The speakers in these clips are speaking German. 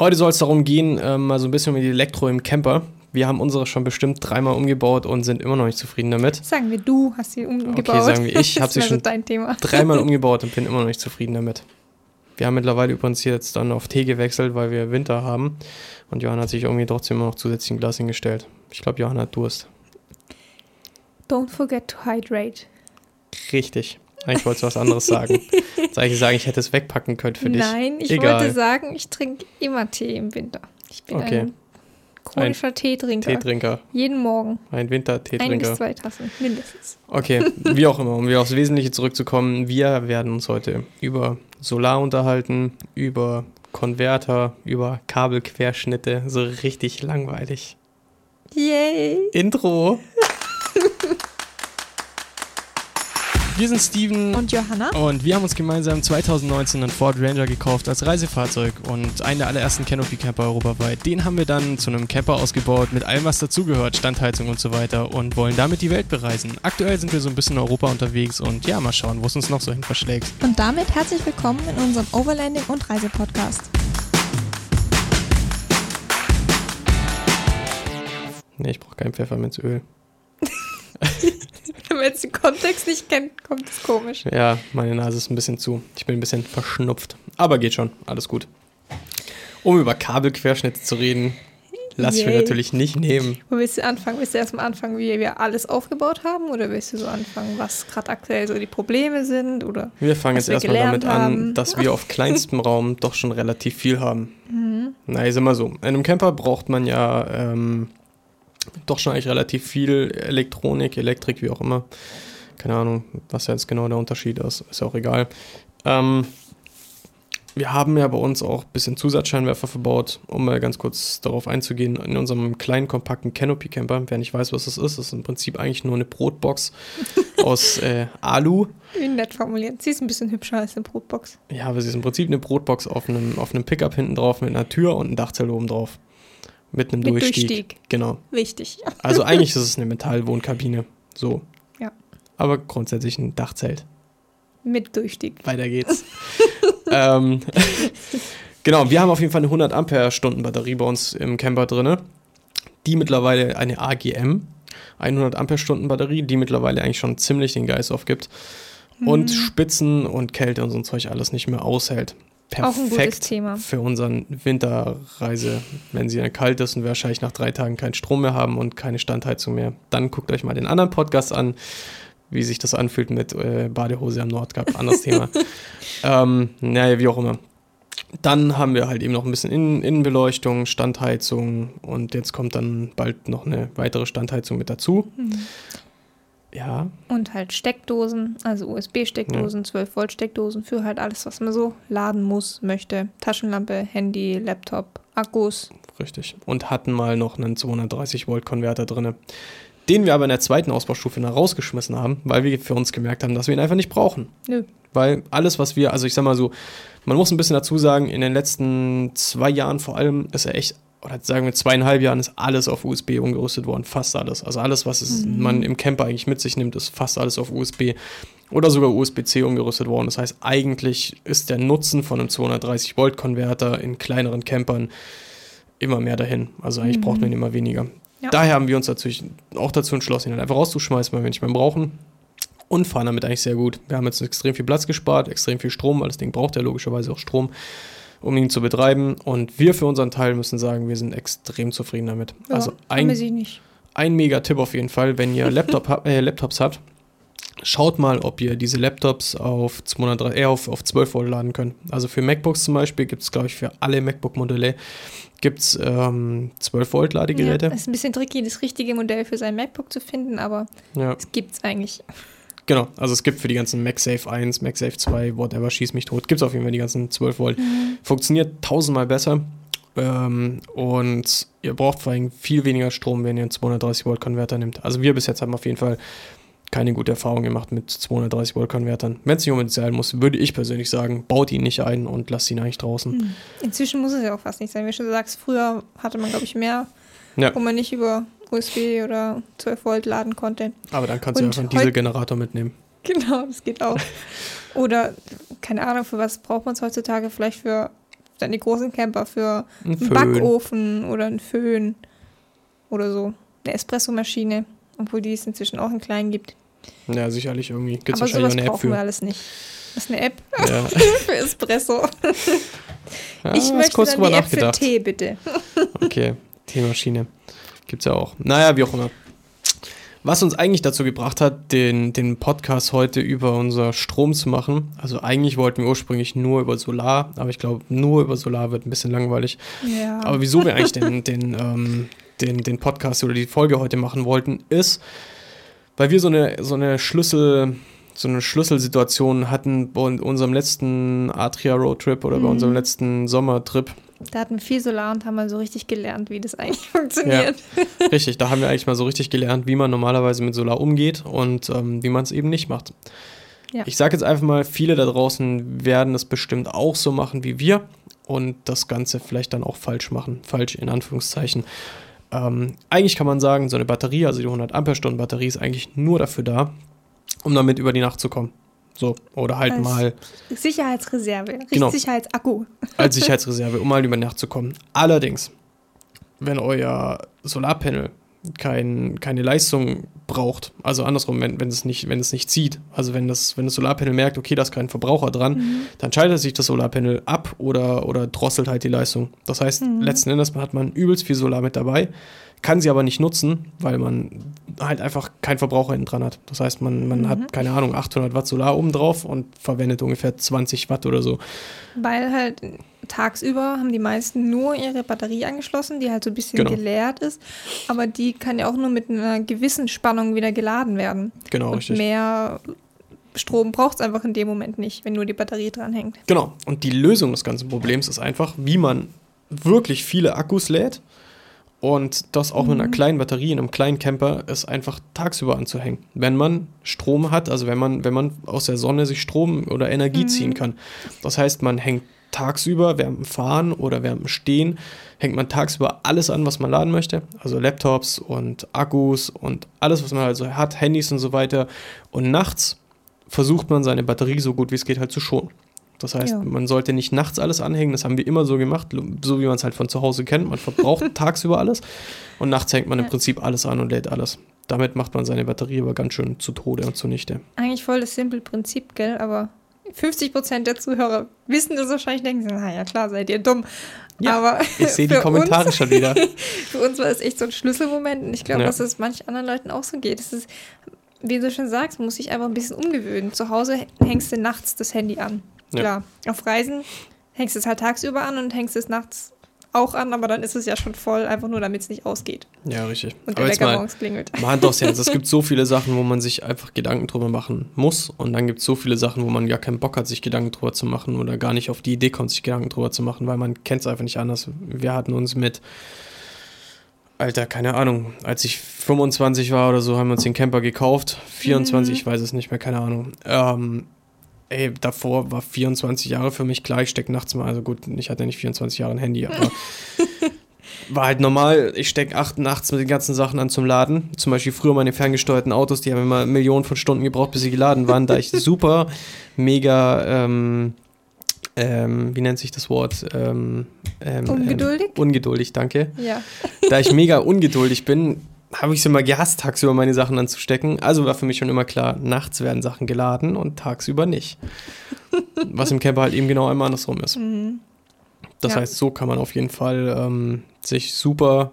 Heute soll es darum gehen, ähm, mal so ein bisschen um die Elektro im Camper. Wir haben unsere schon bestimmt dreimal umgebaut und sind immer noch nicht zufrieden damit. Sagen wir, du hast sie umgebaut. Okay, sagen wir, ich habe sie schon dreimal umgebaut und bin immer noch nicht zufrieden damit. Wir haben mittlerweile übrigens jetzt dann auf Tee gewechselt, weil wir Winter haben. Und Johann hat sich irgendwie trotzdem immer noch zusätzlich ein Glas hingestellt. Ich glaube, Johann hat Durst. Don't forget to hydrate. Richtig. Eigentlich wolltest du was anderes sagen. Jetzt eigentlich sagen, ich hätte es wegpacken können für dich. Nein, ich Egal. wollte sagen, ich trinke immer Tee im Winter. Ich bin Okay. ein chronischer Teetrinker. Teetrinker. Jeden Morgen. Ein Ein bis Winterteetrinker. zwei Tassen, mindestens. Okay, wie auch immer, um wieder aufs Wesentliche zurückzukommen. Wir werden uns heute über Solar unterhalten, über Konverter, über Kabelquerschnitte. So richtig langweilig. Yay! Intro. Wir sind Steven Und Johanna? und wir haben uns gemeinsam 2019 einen Ford Ranger gekauft als Reisefahrzeug und einen der allerersten Canopy Camper europaweit. Den haben wir dann zu einem Camper ausgebaut mit allem, was dazugehört, Standheizung und so weiter und wollen damit die Welt bereisen. Aktuell sind wir so ein bisschen in Europa unterwegs und ja, mal schauen, wo es uns noch so hin verschlägt. Und damit herzlich willkommen in unserem Overlanding und Reisepodcast. Nee, ich brauche kein Pfefferminzöl. Wenn man jetzt den Kontext nicht kennt, kommt es komisch. Ja, meine Nase ist ein bisschen zu. Ich bin ein bisschen verschnupft. Aber geht schon, alles gut. Um über Kabelquerschnitte zu reden, lass ich mir natürlich nicht nehmen. Wo willst du anfangen? Willst du erstmal anfangen, wie wir alles aufgebaut haben? Oder willst du so anfangen, was gerade aktuell so die Probleme sind? Oder Wir fangen jetzt wir erstmal damit gelernt an, haben. dass wir auf kleinstem Raum doch schon relativ viel haben. Mhm. Na, ich sag mal so, in einem Camper braucht man ja ähm, doch schon eigentlich relativ viel Elektronik, Elektrik, wie auch immer. Keine Ahnung, was jetzt genau der Unterschied ist, ist ja auch egal. Ähm, wir haben ja bei uns auch ein bisschen Zusatzscheinwerfer verbaut, um mal ganz kurz darauf einzugehen. In unserem kleinen, kompakten Canopy Camper, wer nicht weiß, was das ist, ist im Prinzip eigentlich nur eine Brotbox aus äh, Alu. wie nett formuliert. Sie ist ein bisschen hübscher als eine Brotbox. Ja, aber sie ist im Prinzip eine Brotbox auf einem, auf einem Pickup hinten drauf mit einer Tür und einem Dachzelt oben drauf. Mit einem Mit Durchstieg. Durchstieg. Genau. Wichtig. Also eigentlich ist es eine Metallwohnkabine. So. Ja. Aber grundsätzlich ein Dachzelt. Mit Durchstieg. Weiter geht's. ähm, genau, wir haben auf jeden Fall eine 100 Ampere-Stunden Batterie bei uns im Camper drinne. Die mittlerweile eine AGM, 100 Ampere-Stunden Batterie, die mittlerweile eigentlich schon ziemlich den Geist aufgibt. Und Spitzen und Kälte und so ein Zeug alles nicht mehr aushält. Auch ein gutes Perfekt Thema. für unseren Winterreise, wenn sie dann kalt ist und wir wahrscheinlich nach drei Tagen keinen Strom mehr haben und keine Standheizung mehr. Dann guckt euch mal den anderen Podcast an, wie sich das anfühlt mit äh, Badehose am Nordkap. Anderes Thema. Ähm, naja, wie auch immer. Dann haben wir halt eben noch ein bisschen Innen Innenbeleuchtung, Standheizung und jetzt kommt dann bald noch eine weitere Standheizung mit dazu. Mhm. Ja, Und halt Steckdosen, also USB-Steckdosen, 12-Volt-Steckdosen für halt alles, was man so laden muss, möchte. Taschenlampe, Handy, Laptop, Akkus. richtig. Und hatten mal noch einen 230 Volt Konverter drinne, den wir aber in der zweiten Ausbaustufe dann rausgeschmissen haben, weil wir für uns gemerkt haben, dass wir ihn einfach nicht brauchen. Nö. Weil alles, was wir, also ich sag mal so, man muss ein bisschen dazu sagen, in den letzten zwei Jahren vor allem ist er echt, oder sagen wir zweieinhalb Jahren, ist alles auf USB umgerüstet worden. Fast alles. Also alles, was es, man im Camper eigentlich mit sich nimmt, ist fast alles auf USB oder sogar USB-C umgerüstet worden. Das heißt, eigentlich ist der Nutzen von einem 230 Volt Konverter in kleineren Campern immer mehr dahin. Also eigentlich braucht man ihn immer weniger. Ja. Daher haben wir uns natürlich auch dazu entschlossen, ihn halt einfach rauszuschmeißen, weil wir nicht mehr brauchen. Und fahren damit eigentlich sehr gut. Wir haben jetzt extrem viel Platz gespart, extrem viel Strom, weil das Ding braucht ja logischerweise auch Strom, um ihn zu betreiben. Und wir für unseren Teil müssen sagen, wir sind extrem zufrieden damit. Ja, also ein, ein, mega Tipp auf jeden Fall, wenn ihr Laptop äh, Laptops habt, schaut mal, ob ihr diese Laptops auf, 203, äh, auf, auf 12 Volt laden könnt. Also für MacBooks zum Beispiel gibt es, glaube ich, für alle MacBook-Modelle gibt es ähm, 12 Volt Ja, Ladegeräte. es ist ein bisschen tricky, das richtige Modell für sein MacBook zu finden, aber Ja, es gibt's eigentlich. Genau. Also es gibt für die ganzen MagSafe 1, MagSafe 2, whatever, schieß mich tot, gibt es auf jeden Fall die ganzen 12 Volt. Funktioniert tausendmal besser. Ähm, und ihr braucht vor allem viel weniger Strom, wenn ihr einen 230 Volt Konverter nimmt. Also wir bis jetzt haben auf jeden Fall keine gute Erfahrung gemacht mit 230 Volt Konvertern. Wenn es nicht unbedingt sein muss, würde ich persönlich sagen, baut ihn nicht ein und lasst ihn eigentlich draußen. Inzwischen muss es ja auch fast nicht sein. Wie du schon sagst, früher hatte man, glaube ich, mehr, Ja. wo man nicht über USB oder 12 Volt laden konnte. Aber dann kannst du einfach einen Dieselgenerator mitnehmen. Genau, das geht auch. Oder, keine Ahnung, für was braucht man es heutzutage? Vielleicht für dann die großen Camper für Ein einen Föhn. Backofen oder einen Föhn oder so. Eine Espressomaschine, obwohl die es inzwischen auch in klein gibt. Ja, sicherlich irgendwie. Gibt es Aber wahrscheinlich sowas eine App brauchen wir für. alles nicht. Das ist eine App Ja. für Espresso. Ja, ich möchte kurz dann die App für. Tee, bitte. Okay, Teemaschine. Gibt's ja auch. Naja, wie auch immer. Was uns eigentlich dazu gebracht hat, den, den Podcast heute über unser Strom zu machen. Also eigentlich wollten wir ursprünglich nur über Solar, aber ich glaube, nur über Solar wird ein bisschen langweilig. Ja. Aber wieso wir eigentlich den, den, ähm, den, den Podcast oder die Folge heute machen wollten, ist, weil wir so eine, so eine Schlüssel, so eine Schlüsselsituation hatten bei unserem letzten Atria Roadtrip oder bei Mhm. unserem letzten Sommertrip. Da hatten wir viel Solar und haben mal so richtig gelernt, wie das eigentlich funktioniert. Richtig, da haben wir eigentlich mal so richtig gelernt, wie man normalerweise mit Solar umgeht und ähm, wie man es eben nicht macht. Ja. Ich sage jetzt einfach mal, viele da draußen werden es bestimmt auch so machen wie wir und das Ganze vielleicht dann auch falsch machen. Falsch in Anführungszeichen. Ähm, eigentlich kann man sagen, so eine Batterie, also die 100 Ampere-Stunden Batterie, ist eigentlich nur dafür da, um damit über die Nacht zu kommen. So, oder halt Als- mal Sicherheitsreserve, Genau. Sicherheitsakku. als Sicherheitsreserve, um mal über Nacht zu kommen. Allerdings, wenn euer Solarpanel kein, keine Leistung braucht, also andersrum, wenn, wenn, es nicht, wenn es nicht zieht, also wenn das, wenn das Solarpanel merkt, okay, da ist kein Verbraucher dran, Mhm. dann schaltet sich das Solarpanel ab oder, oder drosselt halt die Leistung. Das heißt, Mhm. letzten Endes hat man übelst viel Solar mit dabei, kann sie aber nicht nutzen, weil man halt einfach keinen Verbraucher hinten dran hat. Das heißt, man, man Mhm. hat, keine Ahnung, 800 Watt Solar oben drauf und verwendet ungefähr 20 Watt oder so. Weil halt tagsüber haben die meisten nur ihre Batterie angeschlossen, die halt so ein bisschen Genau. geleert ist. Aber die kann ja auch nur mit einer gewissen Spannung wieder geladen werden. Genau, und richtig. mehr Strom braucht es einfach in dem Moment nicht, wenn nur die Batterie dranhängt. Genau. Und die Lösung des ganzen Problems ist einfach, wie man wirklich viele Akkus lädt und das auch mit einer kleinen Batterie in einem kleinen Camper ist einfach tagsüber anzuhängen. Wenn man Strom hat, also wenn man, wenn man aus der Sonne sich Strom oder Energie ziehen kann. Das heißt, man hängt tagsüber während dem Fahren oder während dem Stehen, hängt man tagsüber alles an, was man laden möchte. Also Laptops und Akkus und alles, was man also hat, Handys und so weiter. Und nachts versucht man seine Batterie so gut wie es geht halt zu schonen. Das heißt, Ja. man sollte nicht nachts alles anhängen, das haben wir immer so gemacht, so wie man es halt von zu Hause kennt. Man verbraucht tagsüber alles und nachts hängt man im. Prinzip alles an und lädt alles. Damit macht man seine Batterie aber ganz schön zu Tode und zunichte. Eigentlich voll das simple Prinzip, gell? Aber 50% der Zuhörer wissen das wahrscheinlich, denken sie, na ja klar, seid ihr dumm. Ja, Aber Ich sehe die Kommentare uns, schon wieder. Für uns war es echt so ein Schlüsselmoment und ich glaube, Ja. dass es manch anderen Leuten auch so geht. Es ist, wie du schon sagst, muss sich einfach ein bisschen umgewöhnen. Zu Hause hängst du nachts das Handy an. Ja. Klar, auf Reisen hängst du es halt tagsüber an und hängst es nachts auch an, aber dann ist es ja schon voll, einfach nur damit es nicht ausgeht Ja, richtig. und Aber der jetzt Wecker mal, morgens klingelt. mal Hand aufs Herz. Es gibt so viele Sachen, wo man sich einfach Gedanken drüber machen muss. Und dann gibt es so viele Sachen, wo man gar keinen Bock hat, sich Gedanken drüber zu machen oder gar nicht auf die Idee kommt, sich Gedanken drüber zu machen, weil man kennt es einfach nicht anders. Wir hatten uns mit, Alter, keine Ahnung, als ich 25 war oder so, haben wir uns den Camper gekauft. 24, Mhm. ich weiß es nicht mehr, keine Ahnung. Ähm, ey, davor war 24 Jahre für mich klar, ich stecke nachts mal, also gut, ich hatte nicht 24 Jahre ein Handy, aber war halt normal, ich stecke acht nachts mit den ganzen Sachen an zum Laden. Zum Beispiel früher meine ferngesteuerten Autos, die haben immer Millionen von Stunden gebraucht, bis sie geladen waren, da ich super, mega, ähm, ähm, wie nennt sich das Wort? Ähm, ähm, Ungeduldig? Ähm, ungeduldig, danke. Ja. Da ich mega ungeduldig bin, habe ich es immer gehasst, tagsüber meine Sachen anzustecken. Also war für mich schon immer klar, nachts werden Sachen geladen und tagsüber nicht. Was im Camper halt eben genau einmal andersrum ist. Mhm. Das Ja. heißt, so kann man auf jeden Fall ähm, sich super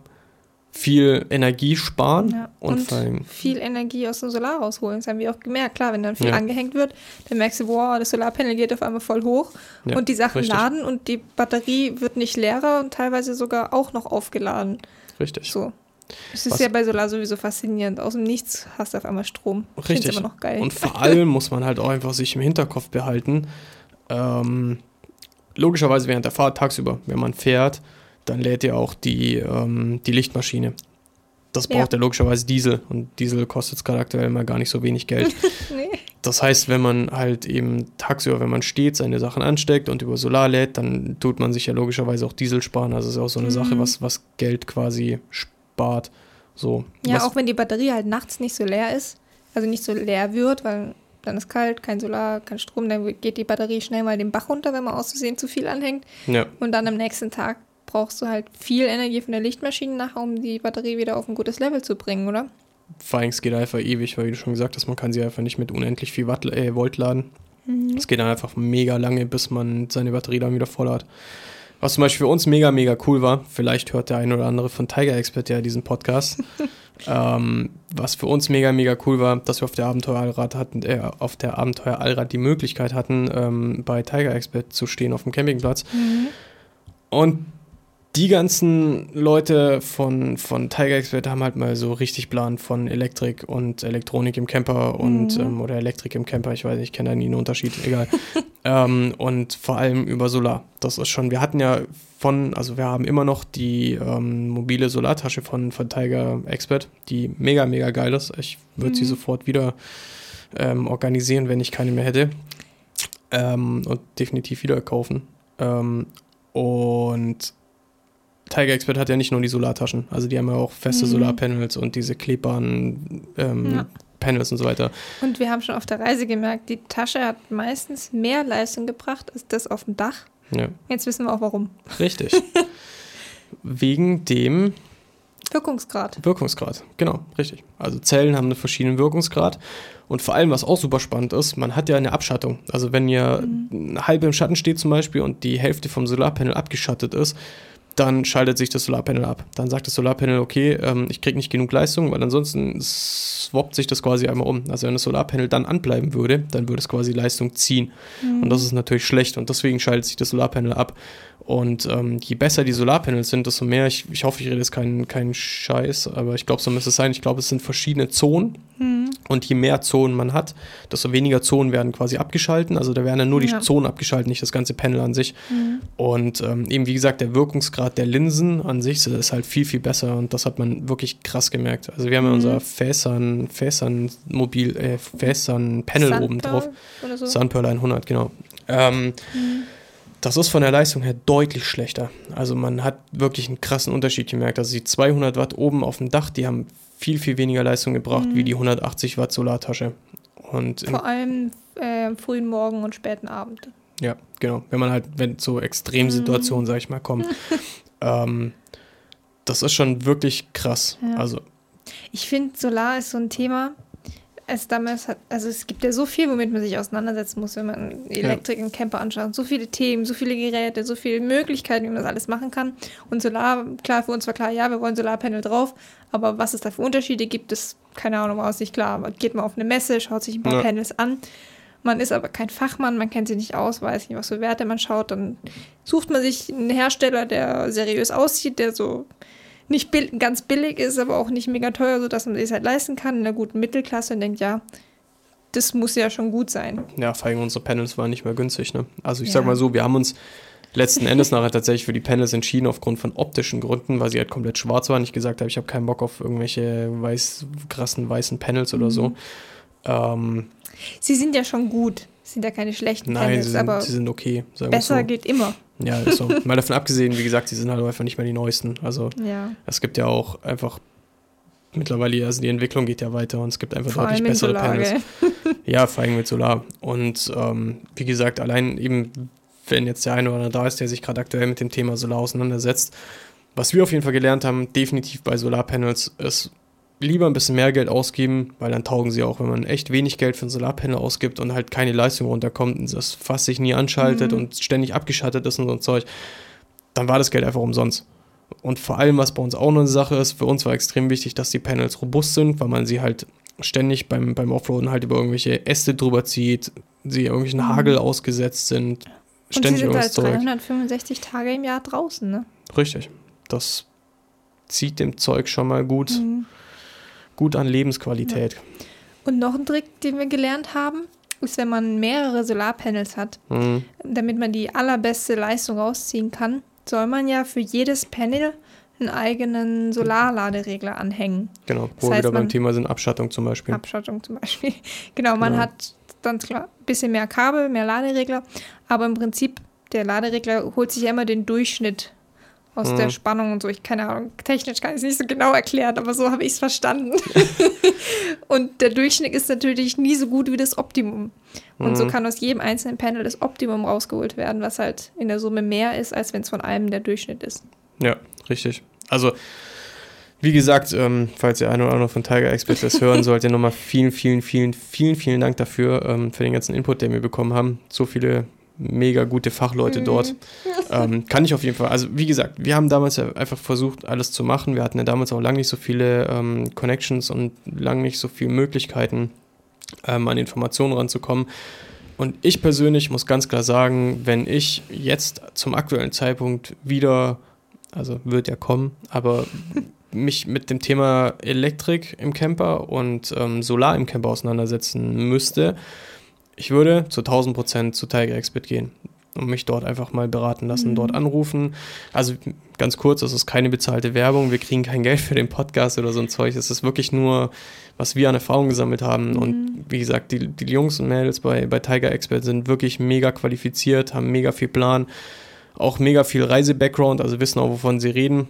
viel Energie sparen Ja, und, und viel Energie aus dem Solar rausholen. Das haben wir auch gemerkt. Klar, wenn dann viel Ja. angehängt wird, dann merkst du, wow, das Solarpanel geht auf einmal voll hoch und die Sachen richtig. laden und die Batterie wird nicht leerer und teilweise sogar auch noch aufgeladen. richtig. So. Es ist ja bei Solar sowieso faszinierend. Aus dem Nichts hast du auf einmal Strom. Richtig. immer noch geil. Und vor allem muss man halt auch einfach sich im Hinterkopf behalten, ähm, logischerweise während der Fahrt tagsüber, wenn man fährt, dann lädt ja auch die, ähm, die Lichtmaschine. Das Ja. braucht ja. logischerweise Diesel und Diesel kostet gerade aktuell mal gar nicht so wenig Geld. nee. Das heißt, wenn man halt eben tagsüber, wenn man steht, seine Sachen ansteckt und über Solar lädt, dann tut man sich ja logischerweise auch Diesel sparen. Also ist ja auch so eine Mhm. Sache, was, was Geld quasi spart. So. Ja, was, auch wenn die Batterie halt nachts nicht so leer ist, also nicht so leer wird, weil dann ist kalt, kein Solar, kein Strom, dann geht die Batterie schnell mal den Bach runter, wenn man auszusehen zu viel anhängt. Ja. Und dann am nächsten Tag brauchst du halt viel Energie von der Lichtmaschine nachher, um die Batterie wieder auf ein gutes Level zu bringen, oder? Vor allem, es geht einfach ewig, weil wie du schon gesagt hast, man kann sie einfach nicht mit unendlich viel Watt, äh, Volt laden. Es geht dann einfach mega lange, bis man seine Batterie dann wieder voll hat. Was zum Beispiel für uns mega, mega cool war, vielleicht hört der ein oder andere von Tiger Expert ja diesen Podcast. ähm, was für uns mega, mega cool war, dass wir auf der Abenteuerallrad hatten, äh, auf der Abenteuerallrad die Möglichkeit hatten, ähm, bei Tiger Expert zu stehen auf dem Campingplatz. Und die ganzen Leute von, von Tiger Expert haben halt mal so richtig Plan von Elektrik und Elektronik im Camper und Mhm. ähm, oder Elektrik im Camper, ich weiß nicht, ich kenne da nie einen Unterschied, egal. ähm, und vor allem über Solar. Das ist schon, wir hatten ja von, also wir haben immer noch die ähm, mobile Solartasche von, von Tiger Expert, die mega, mega geil ist. Ich würde sie Mhm. sofort wieder ähm, organisieren, wenn ich keine mehr hätte. Ähm, und definitiv wieder kaufen. Ähm, und Tiger Expert hat ja nicht nur die Solartaschen, also die haben ja auch feste Mhm. Solarpanels und diese klebbaren ähm, Ja. Panels und so weiter. Und wir haben schon auf der Reise gemerkt, die Tasche hat meistens mehr Leistung gebracht als das auf dem Dach. Ja, Jetzt wissen wir auch warum. richtig. Wegen dem Wirkungsgrad. Wirkungsgrad, genau, richtig. Also Zellen haben einen verschiedenen Wirkungsgrad. Und vor allem, was auch super spannend ist, man hat ja eine Abschattung. Also wenn ihr eine halbe im Schatten steht zum Beispiel und die Hälfte vom Solarpanel abgeschattet ist, dann schaltet sich das Solarpanel ab. Dann sagt das Solarpanel, okay, ähm, ich kriege nicht genug Leistung, weil ansonsten swappt sich das quasi einmal um. Also wenn das Solarpanel dann anbleiben würde, dann würde es quasi Leistung ziehen. Und das ist natürlich schlecht und deswegen schaltet sich das Solarpanel ab. Und ähm, je besser die Solarpanels sind, desto mehr, ich, ich hoffe, ich rede jetzt keinen keinen Scheiß, aber ich glaube, so müsste es sein. Ich glaube, es sind verschiedene Zonen. Mhm. Und je mehr Zonen man hat, desto weniger Zonen werden quasi abgeschalten. Also da werden dann nur die Ja. Zonen abgeschaltet, nicht das ganze Panel an sich. Mhm. Und ähm, eben, wie gesagt, der Wirkungsgrad der Linsen an sich ist halt viel, viel besser und das hat man wirklich krass gemerkt. Also wir haben ja Mhm. unser Fäsern, Fäsern Mobil, äh, Fäsern Panel oben Sunpearl drauf. So. Sunpearl 100, genau. Ähm, Mhm. Das ist von der Leistung her deutlich schlechter. Also man hat wirklich einen krassen Unterschied gemerkt. Also die 200 Watt oben auf dem Dach, die haben viel, viel weniger Leistung gebracht Mhm. wie die 180 Watt Solartasche. Und Vor allem äh, frühen Morgen und späten Abend. ja, genau. Wenn man halt, wenn so Extremsituationen, Mhm. sag ich mal, kommen. ähm, das ist schon wirklich krass. Ja. Also, Ich finde, Solar ist so ein Thema. Es damals hat, also es gibt ja so viel, womit man sich auseinandersetzen muss, wenn man Elektrik im Camper anschaut. So viele Themen, so viele Geräte, so viele Möglichkeiten, wie man das alles machen kann. Und Solar, klar, für uns war klar, ja, wir wollen Solarpanel drauf, aber was es da für Unterschiede gibt, ist keine Ahnung, war uns nicht klar. Man geht mal auf eine Messe, schaut sich ein paar Ja. Panels an. Man ist aber kein Fachmann, man kennt sie nicht aus, weiß nicht, was für Werte man schaut. Dann sucht man sich einen Hersteller, der seriös aussieht, der so nicht bill ganz billig ist, aber auch nicht mega teuer, sodass man es halt leisten kann, in einer guten Mittelklasse und denkt, ja, das muss ja schon gut sein. ja, vor allem unsere Panels waren nicht mehr günstig. Ne? Also ich Ja. sag mal so, wir haben uns letzten Endes nachher tatsächlich für die Panels entschieden aufgrund von optischen Gründen, weil sie halt komplett schwarz waren. Ich gesagt habe, ich habe keinen Bock auf irgendwelche weiß, krassen weißen Panels oder so. Mhm. Ähm, Sie sind ja schon gut, sind ja keine schlechten nein, Panels, sie sind, aber sie sind okay. Besser so. geht immer. Ja, ist so. Mal davon abgesehen, wie gesagt, sie sind halt einfach nicht mehr die neuesten. Also Ja. es gibt ja auch einfach mittlerweile, also die Entwicklung geht ja weiter und es gibt einfach Vor deutlich bessere Solar, Panels. Ja, vor allem mit Solar. Und ähm, wie gesagt, allein eben, wenn jetzt der eine oder andere da ist, der sich gerade aktuell mit dem Thema Solar auseinandersetzt, was wir auf jeden Fall gelernt haben, definitiv bei Solarpanels, ist lieber ein bisschen mehr Geld ausgeben, weil dann taugen sie auch, wenn man echt wenig Geld für ein Solarpanel ausgibt und halt keine Leistung runterkommt und das fast sich nie anschaltet Mhm. und ständig abgeschattet ist und so ein Zeug, dann war das Geld einfach umsonst. Und vor allem, was bei uns auch noch eine Sache ist, für uns war extrem wichtig, dass die Panels robust sind, weil man sie halt ständig beim, beim Offroaden halt über irgendwelche Äste drüber zieht, sie irgendwelchen Mhm. Hagel ausgesetzt sind, Und sie ständig sind irgendwas halt Zeug. 365 Tage im Jahr draußen, ne? Richtig. Das zieht dem Zeug schon mal gut, Mhm. Gut an Lebensqualität. Und noch ein Trick, den wir gelernt haben, ist, wenn man mehrere Solarpanels hat, Mhm. damit man die allerbeste Leistung rausziehen kann, soll man ja für jedes Panel einen eigenen Solarladeregler anhängen. Genau, Das wo wir heißt, wieder beim Thema sind, Abschattung zum Beispiel. Abschattung zum Beispiel. genau, man Genau. hat dann klar ein bisschen mehr Kabel, mehr Laderegler, aber im Prinzip der Laderegler holt sich ja immer den Durchschnitt aus der Spannung und so. Ich keine Ahnung, technisch kann ich es nicht so genau erklären, aber so habe ich es verstanden. und der Durchschnitt ist natürlich nie so gut wie das Optimum. Und so kann aus jedem einzelnen Panel das Optimum rausgeholt werden, was halt in der Summe mehr ist, als wenn es von einem der Durchschnitt ist. Ja, richtig. Also, wie gesagt, ähm, falls ihr ein oder andere von Tiger Expert das hören solltet, nochmal vielen, vielen, vielen, vielen, vielen Dank dafür, ähm, für den ganzen Input, den wir bekommen haben. So viele mega gute Fachleute dort. Ähm, kann ich auf jeden Fall. Also, wie gesagt, wir haben damals ja einfach versucht, alles zu machen. Wir hatten ja damals auch lange nicht so viele ähm, Connections und lange nicht so viele Möglichkeiten, ähm, an Informationen ranzukommen. Und ich persönlich muss ganz klar sagen, wenn ich jetzt zum aktuellen Zeitpunkt wieder, also wird ja kommen, aber mich mit dem Thema Elektrik im Camper und ähm, Solar im Camper auseinandersetzen müsste, ich würde zu 1000 Prozent zu Tiger Expert gehen und mich dort einfach mal beraten lassen, mhm. dort anrufen. Also ganz kurz, das ist keine bezahlte Werbung, wir kriegen kein Geld für den Podcast oder so ein Zeug. Es ist wirklich nur, was wir an Erfahrung gesammelt haben. Mhm. Und wie gesagt, die, die Jungs und Mädels bei, bei Tiger Expert sind wirklich mega qualifiziert, haben mega viel Plan, auch mega viel Reise-Background, also wissen auch, wovon sie reden.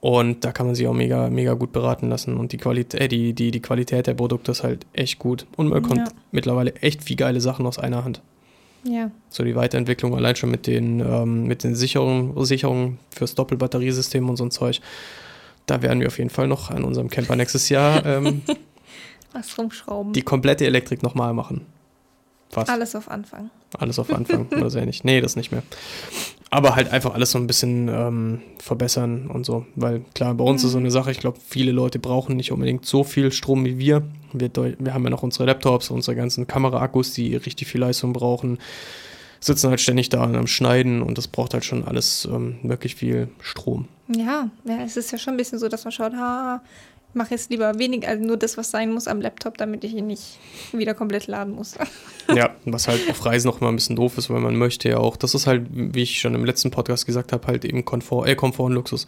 Und da kann man sich auch mega, mega gut beraten lassen. Und die Qualität, äh, die, die, die Qualität der Produkte ist halt echt gut. Und man bekommt ja. mittlerweile echt viel geile Sachen aus einer Hand. Ja. So die Weiterentwicklung allein schon mit den, ähm, mit den Sicherungen, Sicherungen fürs Doppelbatteriesystem und so ein Zeug. Da werden wir auf jeden Fall noch an unserem Camper nächstes Jahr ähm, was rumschrauben. Die komplette Elektrik nochmal machen. Fast. Alles auf Anfang. Alles auf Anfang, oder sehr nicht. Nee, das nicht mehr. Aber halt einfach alles so ein bisschen ähm, verbessern und so. Weil klar, bei uns mhm. ist so eine Sache, ich glaube, viele Leute brauchen nicht unbedingt so viel Strom wie wir. wir. Wir haben ja noch unsere Laptops, unsere ganzen Kameraakkus, die richtig viel Leistung brauchen. Sitzen halt ständig da am Schneiden und das braucht halt schon alles ähm, wirklich viel Strom. Ja, ja, es ist ja schon ein bisschen so, dass man schaut, ha, mache jetzt lieber wenig, also nur das, was sein muss am Laptop, damit ich ihn nicht wieder komplett laden muss. ja, was halt auf Reisen noch mal ein bisschen doof ist, weil man möchte ja auch, das ist halt, wie ich schon im letzten Podcast gesagt habe, halt eben Komfort, äh, Komfort und Luxus.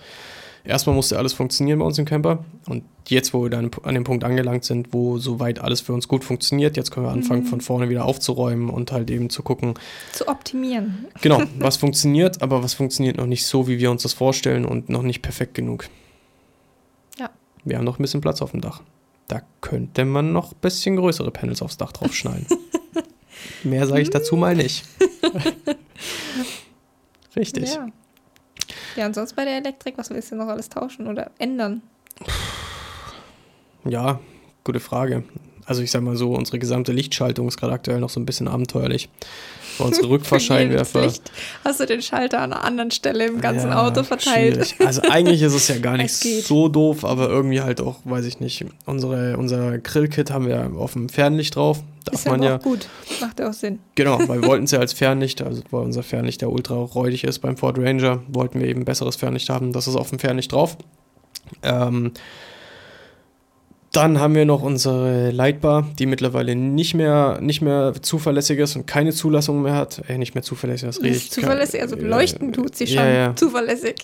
Erstmal musste alles funktionieren bei uns im Camper und jetzt, wo wir dann an dem Punkt angelangt sind, wo soweit alles für uns gut funktioniert, jetzt können wir anfangen, mhm. von vorne wieder aufzuräumen und halt eben zu gucken. Zu optimieren. Genau, was funktioniert, aber was funktioniert noch nicht so, wie wir uns das vorstellen und noch nicht perfekt genug. Wir haben noch ein bisschen Platz auf dem Dach. Da könnte man noch ein bisschen größere Panels aufs Dach draufschneiden. Mehr sage ich dazu mal nicht. Richtig. Ja. ja, und sonst bei der Elektrik, was willst du noch alles tauschen oder ändern? Ja, gute Frage. Also ich sag mal so, unsere gesamte Lichtschaltung ist gerade aktuell noch so ein bisschen abenteuerlich unsere Rückfahrscheinwerfer. Hast du den Schalter an einer anderen Stelle im ganzen ja, Auto verteilt? Schwierig. Also eigentlich ist es ja gar nicht so doof, aber irgendwie halt auch, weiß ich nicht. Unsere, unser Grillkit haben wir auf dem Fernlicht drauf. Darf ist man ja. gut, macht ja auch Sinn. Genau, weil wir wollten es ja als Fernlicht, also weil unser Fernlicht ja ultra räudig ist beim Ford Ranger, wollten wir eben besseres Fernlicht haben. Das ist auf dem Fernlicht drauf. Ähm, dann haben wir noch unsere Lightbar, die mittlerweile nicht mehr, nicht mehr zuverlässig ist und keine Zulassung mehr hat. Äh, nicht mehr zuverlässig, das rede ich. Zuverlässig, also leuchten tut sie schon ja, ja. zuverlässig.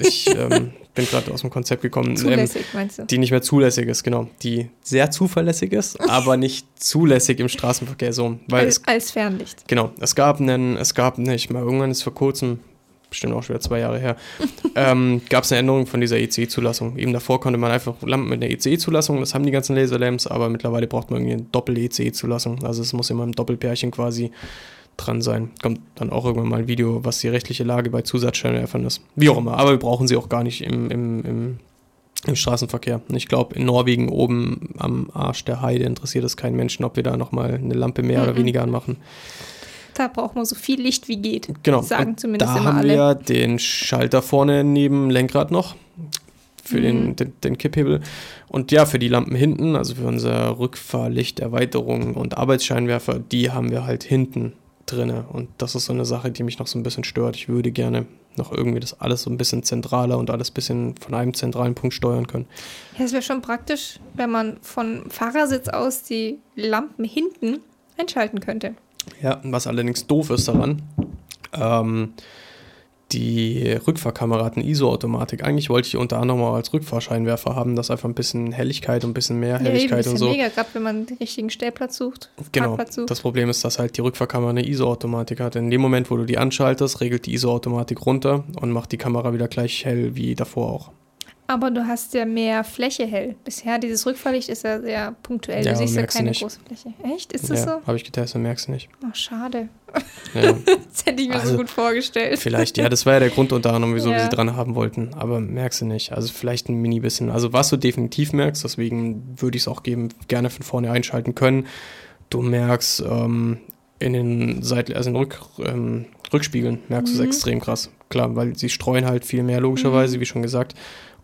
Ich ähm, bin gerade aus dem Konzept gekommen. Zulässig, ähm, meinst du? Die nicht mehr zulässig ist, genau. Die sehr zuverlässig ist, aber nicht zulässig im Straßenverkehr so. Weil als, es, als Fernlicht. Genau. Es gab einen, es gab nicht mal, irgendwann ist vor kurzem, bestimmt auch schon wieder zwei Jahre her, ähm, gab es eine Änderung von dieser ECE-Zulassung. Eben davor konnte man einfach Lampen mit einer ECE-Zulassung, das haben die ganzen Laserlamps, aber mittlerweile braucht man irgendwie eine Doppel-ECE-Zulassung. Also es muss immer ein Doppelpärchen quasi dran sein. Kommt dann auch irgendwann mal ein Video, was die rechtliche Lage bei Zusatzscheinwerfern ist. Wie auch immer, aber wir brauchen sie auch gar nicht im, im, im, im Straßenverkehr. Und ich glaube, in Norwegen oben am Arsch der Heide interessiert es keinen Menschen, ob wir da nochmal eine Lampe mehr mhm. oder weniger anmachen. Da braucht man so viel Licht wie geht. Genau. Sagen zumindest da immer haben alle. wir den Schalter vorne neben Lenkrad noch für mhm. den, den, den, Kipphebel. Und ja, für die Lampen hinten, also für unser Rückfahrlicht, Erweiterung und Arbeitsscheinwerfer, die haben wir halt hinten drinne. Und das ist so eine Sache, die mich noch so ein bisschen stört. Ich würde gerne noch irgendwie das alles so ein bisschen zentraler und alles ein bisschen von einem zentralen Punkt steuern können. Ja, es wäre schon praktisch, wenn man von Fahrersitz aus die Lampen hinten einschalten könnte. Ja, was allerdings doof ist daran, ähm, die Rückfahrkamera hat eine ISO-Automatik. Eigentlich wollte ich unter anderem auch als Rückfahrscheinwerfer haben, dass einfach ein bisschen Helligkeit und ein bisschen mehr Helligkeit ja, und so. mega, gerade wenn man den richtigen Stellplatz sucht. Genau. Parkplatz sucht. Das Problem ist, dass halt die Rückfahrkamera eine ISO-Automatik hat. In dem Moment, wo du die anschaltest, regelt die ISO-Automatik runter und macht die Kamera wieder gleich hell wie davor auch. Aber du hast ja mehr Fläche hell. Bisher dieses Rückfahrlicht ist ja sehr punktuell. Ja, du siehst ja merkst du keine nicht. große Fläche. Echt? Ist das ja, so? habe ich getestet, merkst du nicht. Oh, schade. Ja. Das hätte ich mir so Also, gut vorgestellt. Vielleicht, ja, das war ja der Grund unter anderem, wieso wir Ja. sie dran haben wollten. Aber merkst du nicht. Also vielleicht ein mini bisschen. Also was du definitiv merkst, deswegen würde ich es auch geben, gerne von vorne einschalten können. Du merkst ähm, in den Seiten, also in den Rück, ähm, Rückspiegeln merkst du Mhm. es extrem krass. Klar, weil sie streuen halt viel mehr, logischerweise, wie schon gesagt.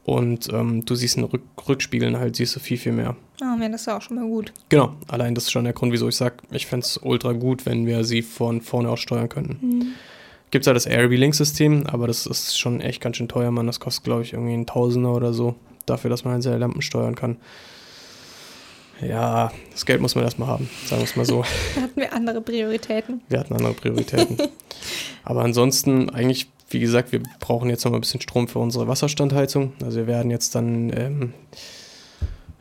Und ähm, du siehst in Rück Rückspiegeln halt, siehst du viel, viel mehr. Oh, ja, das war auch schon mal gut. Genau, allein das ist schon der Grund, wieso ich sage, ich fände es ultra gut, wenn wir sie von vorne aus steuern könnten. Mhm. Gibt es ja das Airbnb-Link-System, aber das ist schon echt ganz schön teuer, Mann. Das kostet, glaube ich, irgendwie ein Tausender oder so, dafür, dass man halt seine Lampen steuern kann. Ja, das Geld muss man erstmal haben, sagen wir es mal so. Da hatten wir andere Prioritäten. Wir hatten andere Prioritäten. aber ansonsten, eigentlich, wie gesagt, wir brauchen jetzt noch mal ein bisschen Strom für unsere Wasserstandheizung. Also wir werden jetzt dann, ähm,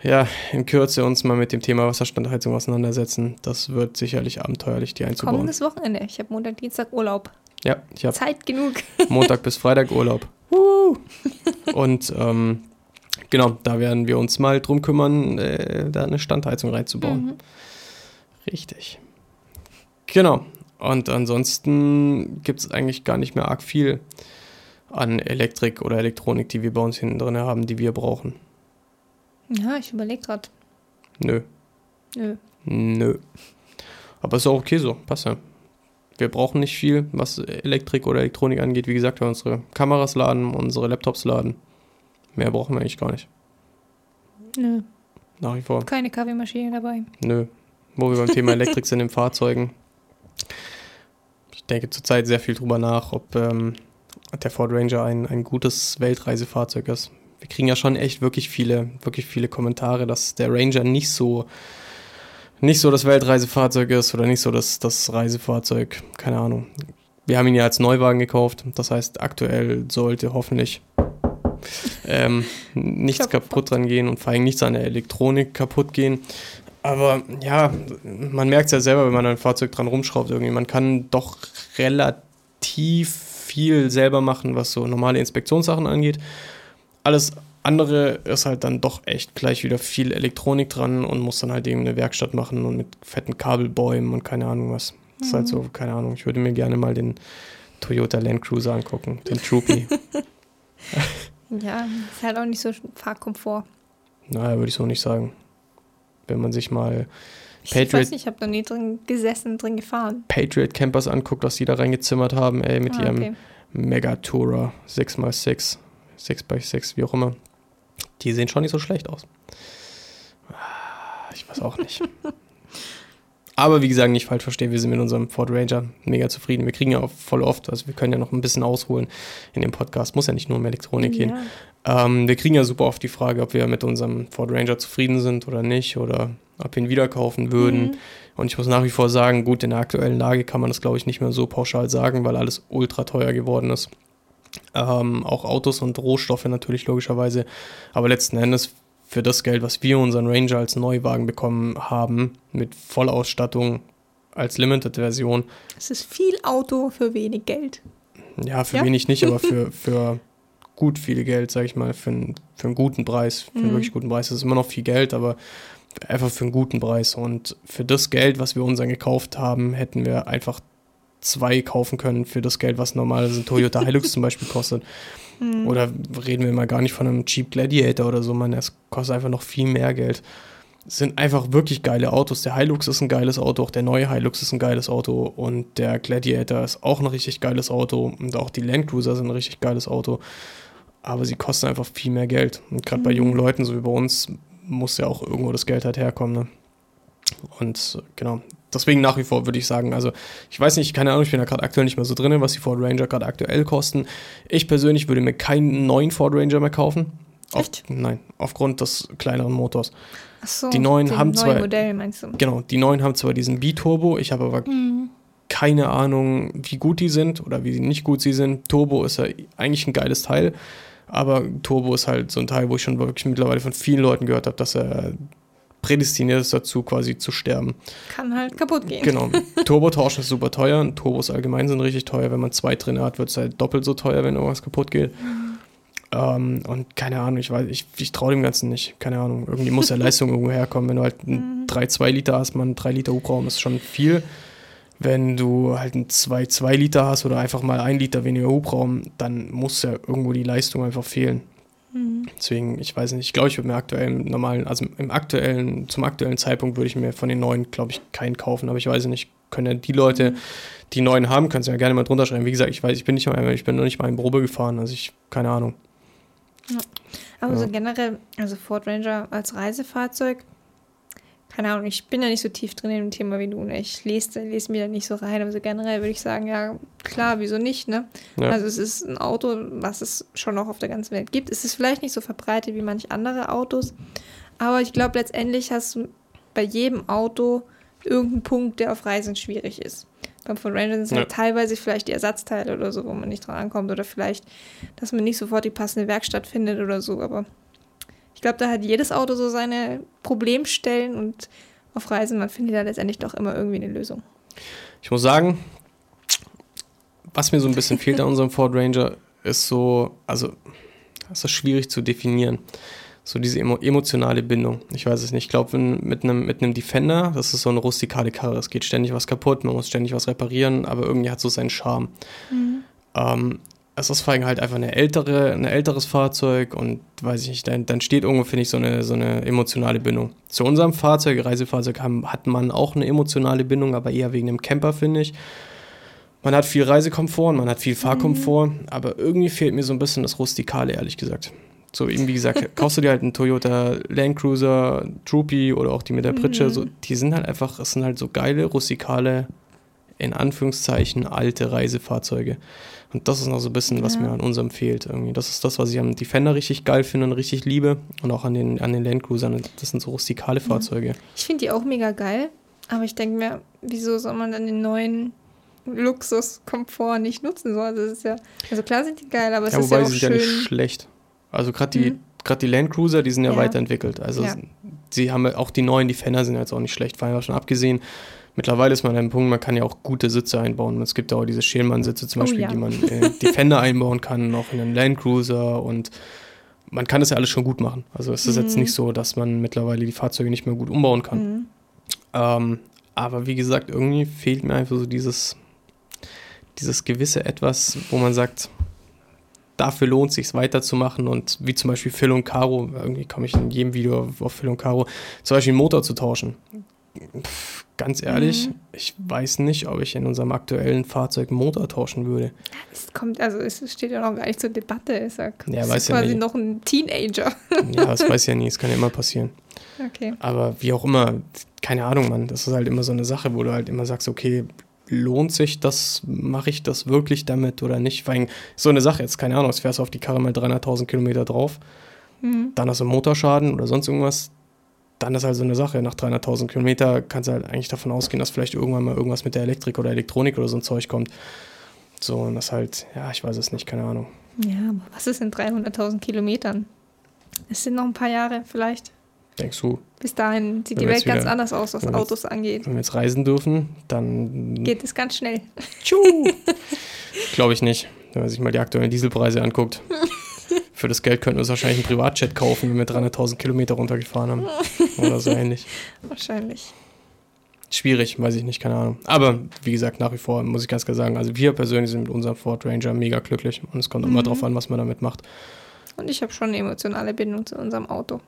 ja, in Kürze uns mal mit dem Thema Wasserstandheizung auseinandersetzen. Das wird sicherlich abenteuerlich, die einzubauen. Kommendes Wochenende. Ich habe Montag, Dienstag Urlaub. Ja, ich habe Zeit genug. Montag bis Freitag Urlaub. Und ähm, genau, da werden wir uns mal drum kümmern, äh, da eine Standheizung reinzubauen. Mhm. Richtig. Genau. Und ansonsten gibt es eigentlich gar nicht mehr arg viel an Elektrik oder Elektronik, die wir bei uns hinten drin haben, die wir brauchen. Ja, ich überlege gerade. Nö. Nö. Nö. Aber ist auch okay so, passt ja. Wir brauchen nicht viel, was Elektrik oder Elektronik angeht. Wie gesagt, wir unsere Kameras laden, unsere Laptops laden. Mehr brauchen wir eigentlich gar nicht. Nö. Nach wie vor. Keine Kaffeemaschine dabei. Nö. Wo wir beim Thema Elektrik sind in Fahrzeugen. Ich denke zurzeit sehr viel drüber nach, ob ähm, der Ford Ranger ein, ein gutes Weltreisefahrzeug ist. Wir kriegen ja schon echt wirklich viele, wirklich viele Kommentare, dass der Ranger nicht so, nicht so das Weltreisefahrzeug ist oder nicht so das, das Reisefahrzeug. Keine Ahnung. Wir haben ihn ja als Neuwagen gekauft. Das heißt, aktuell sollte hoffentlich ähm, nichts Kaputt. kaputt dran gehen und vor allem nichts an der Elektronik kaputt gehen. Aber ja, man merkt es ja selber, wenn man an ein Fahrzeug dran rumschraubt irgendwie. Man kann doch relativ viel selber machen, was so normale Inspektionssachen angeht. Alles andere ist halt dann doch echt gleich wieder viel Elektronik dran und muss dann halt eben eine Werkstatt machen und mit fetten Kabelbäumen und keine Ahnung was. Das ist halt so, keine Ahnung. Ich würde mir gerne mal den Toyota Land Cruiser angucken, den Troopy. Ja, ist halt auch nicht so Fahrkomfort. naja, würde ich so nicht sagen. Wenn man sich mal Ich Patriot- weiß nicht, ich habe da nie drin gesessen, drin gefahren. Patriot Campers anguckt, was die da reingezimmert haben, ey, mit Ah, ihrem okay. Megatourer 6x6, 6x6, wie auch immer. Die sehen schon nicht so schlecht aus. Ah, Ich weiß auch nicht. Aber wie gesagt, nicht falsch verstehen, wir sind mit unserem Ford Ranger mega zufrieden. Wir kriegen ja auch voll oft, also wir können ja noch ein bisschen ausholen in dem Podcast. Muss ja nicht nur um Elektronik gehen. Ähm, wir kriegen ja super oft die Frage, ob wir mit unserem Ford Ranger zufrieden sind oder nicht oder ob wir ihn wieder kaufen würden. Mhm. Und ich muss nach wie vor sagen, gut, in der aktuellen Lage kann man das, glaube ich, nicht mehr so pauschal sagen, weil alles ultra teuer geworden ist. Ähm, auch Autos und Rohstoffe natürlich logischerweise. Aber letzten Endes für das Geld, was wir unseren Ranger als Neuwagen bekommen haben, mit Vollausstattung als Limited-Version, Es ist viel Auto für wenig Geld. ja, für Ja. wenig nicht, aber für, für gut viel Geld, sage ich mal, für, einen- für einen guten Preis, für einen Mhm. wirklich guten Preis. Das ist immer noch viel Geld, aber einfach für einen guten Preis. Und für das Geld, was wir unseren gekauft haben, hätten wir einfach zwei kaufen können für das Geld, was normalerweise ein Toyota Hilux zum Beispiel kostet. Mhm. Oder reden wir mal gar nicht von einem Jeep Gladiator oder so, man, es kostet einfach noch viel mehr Geld. Es sind einfach wirklich geile Autos. Der Hilux ist ein geiles Auto, auch der neue Hilux ist ein geiles Auto und der Gladiator ist auch ein richtig geiles Auto und auch die Land Cruiser sind ein richtig geiles Auto. Aber sie kosten einfach viel mehr Geld. Und gerade bei Mhm. jungen Leuten, so wie bei uns, muss ja auch irgendwo das Geld halt herkommen. Ne? Und äh, genau, deswegen nach wie vor würde ich sagen, also ich weiß nicht, keine Ahnung, ich bin da gerade aktuell nicht mehr so drin, was die Ford Ranger gerade aktuell kosten. Ich persönlich würde mir keinen neuen Ford Ranger mehr kaufen. Auf, Echt? Nein, aufgrund des kleineren Motors. Ach so, die neuen haben neuen zwei- Modell meinst du? Genau, die neuen haben zwar diesen B-Turbo, ich habe aber Mhm. keine Ahnung, wie gut die sind oder wie nicht gut sie sind. Turbo ist ja eigentlich ein geiles Teil, aber Turbo ist halt so ein Teil, wo ich schon wirklich mittlerweile von vielen Leuten gehört habe, dass er prädestiniert ist dazu, quasi zu sterben. Kann halt kaputt gehen. Genau. Turbo-Tauschen ist super teuer. und Turbos allgemein sind richtig teuer. Wenn man zwei drin hat, wird es halt doppelt so teuer, wenn irgendwas kaputt geht. Ähm, und keine Ahnung, ich weiß, ich, ich traue dem Ganzen nicht. Keine Ahnung. Irgendwie muss ja Leistung irgendwo herkommen. Wenn du halt einen 3,2 Liter hast, man 3 Liter Hubraum ist schon viel. Wenn du halt einen 2,2 Liter hast oder einfach mal ein Liter weniger Hubraum, dann muss ja irgendwo die Leistung einfach fehlen. Deswegen, ich weiß nicht, ich glaube, ich würde mir aktuell im normalen, also im aktuellen, zum aktuellen Zeitpunkt würde ich mir von den neuen, glaube ich, keinen kaufen, aber ich weiß nicht, können ja die Leute, die neuen haben, können es ja gerne mal drunter schreiben. Wie gesagt, ich weiß, ich bin nicht mal, ich bin noch nicht mal in Probe gefahren, also ich, keine Ahnung. Aber Ja. so generell, also Ford Ranger als Reisefahrzeug, keine Ahnung, ich bin ja nicht so tief drin in dem Thema wie du. Ne? Ich lese, lese mir da nicht so rein, aber so generell würde ich sagen, ja, klar, wieso nicht, ne? Ja. Also es ist ein Auto, was es schon noch auf der ganzen Welt gibt. Es ist vielleicht nicht so verbreitet wie manch andere Autos, aber ich glaube, letztendlich hast du bei jedem Auto irgendeinen Punkt, der auf Reisen schwierig ist. Beim Ford Ranger sind es Ja. halt teilweise vielleicht die Ersatzteile oder so, wo man nicht dran ankommt oder vielleicht, dass man nicht sofort die passende Werkstatt findet oder so, aber ich glaube, da hat jedes Auto so seine Problemstellen und auf Reisen, man findet da letztendlich doch immer irgendwie eine Lösung. Ich muss sagen, was mir so ein bisschen fehlt an unserem Ford Ranger, ist so, also, das ist schwierig zu definieren. So diese emo emotionale Bindung. Ich weiß es nicht. Ich glaube, mit einem, mit einem Defender, das ist so eine rustikale Karre. Es geht ständig was kaputt, man muss ständig was reparieren, aber irgendwie hat so seinen Charme. Ähm, es ist vor allem halt einfach eine ältere, ein älteres Fahrzeug und weiß ich nicht, dann, dann steht irgendwo, finde ich, so eine, so eine emotionale Bindung. Zu unserem Fahrzeug, Reisefahrzeug, haben, hat man auch eine emotionale Bindung, aber eher wegen dem Camper, finde ich. Man hat viel Reisekomfort, und man hat viel Fahrkomfort, aber irgendwie fehlt mir so ein bisschen das Rustikale, ehrlich gesagt. So eben wie gesagt, kaufst du dir halt einen Toyota Land Cruiser, Troopy oder auch die mit der Pritsche, so, die sind halt einfach, es sind halt so geile, rustikale, in Anführungszeichen, alte Reisefahrzeuge. Und das ist noch so ein bisschen, was Ja. mir an unserem fehlt. Irgendwie. Das ist das, was ich am Defender richtig geil finde und richtig liebe. Und auch an den, an den Land Cruisern. Das sind so rustikale Fahrzeuge. Ich finde die auch mega geil, aber ich denke mir, wieso soll man dann den neuen Luxuskomfort nicht nutzen? So, also, ja, also klar sind die geil, aber es Ja, ist ja auch sie sind ja schön. nicht schlecht. Also gerade die, Mhm. gerade die Land Cruiser, die sind ja, Ja. weiterentwickelt. Also Ja. sie haben ja- auch die neuen Defender sind jetzt auch nicht schlecht. Vor allem schon abgesehen. Mittlerweile ist man an einem Punkt, man kann ja auch gute Sitze einbauen. Es gibt ja auch diese Schälmann-Sitze zum Oh Beispiel, ja. die man in Defender einbauen kann, auch in einen Land Cruiser und man kann das ja alles schon gut machen. Also es ist jetzt Mhm. nicht so, dass man mittlerweile die Fahrzeuge nicht mehr gut umbauen kann. Mhm. Ähm, aber wie gesagt, irgendwie fehlt mir einfach so dieses, dieses gewisse Etwas, wo man sagt, dafür lohnt es sich weiterzumachen und wie zum Beispiel Phil und Caro, irgendwie komme ich in jedem Video auf, auf Phil und Caro, zum Beispiel einen Motor zu tauschen. Ganz ehrlich, Mhm. ich weiß nicht, ob ich in unserem aktuellen Fahrzeug Motor tauschen würde. Es kommt, also es steht ja noch gar nicht zur Debatte. Ist ja, Ja, ist weiß ja quasi nicht. noch ein Teenager. Ja, das weiß ich ja nie, es kann ja immer passieren. Okay. Aber wie auch immer, keine Ahnung, Mann, das ist halt immer so eine Sache, wo du halt immer sagst, okay, lohnt sich das, mache ich das wirklich damit oder nicht? Weil so eine Sache, jetzt keine Ahnung, jetzt fährst du auf die Karre mal 300.000 Kilometer drauf, Mhm. dann hast du einen Motorschaden oder sonst irgendwas, dann ist halt so eine Sache, nach 300.000 Kilometer kannst du halt eigentlich davon ausgehen, dass vielleicht irgendwann mal irgendwas mit der Elektrik oder Elektronik oder so ein Zeug kommt. So, und das halt, ja, ich weiß es nicht, keine Ahnung. Ja, aber was ist in 300.000 Kilometern? Es sind noch ein paar Jahre vielleicht. Denkst du, Bis dahin sieht die Welt jetzt ganz wieder- anders aus, was Autos angeht. wenn wir jetzt reisen dürfen, dann Geht es ganz schnell. Glaube ich nicht, wenn man sich mal die aktuellen Dieselpreise anguckt. Für das Geld könnten wir uns wahrscheinlich einen Privatjet kaufen, wenn wir 300.000 Kilometer runtergefahren haben. Oder so ähnlich. Wahrscheinlich. Schwierig, weiß ich nicht, keine Ahnung. Aber wie gesagt, nach wie vor muss ich ganz klar sagen, also wir persönlich sind mit unserem Ford Ranger mega glücklich. Und es kommt immer Mhm. drauf an, was man damit macht. Und ich habe schon eine emotionale Bindung zu unserem Auto.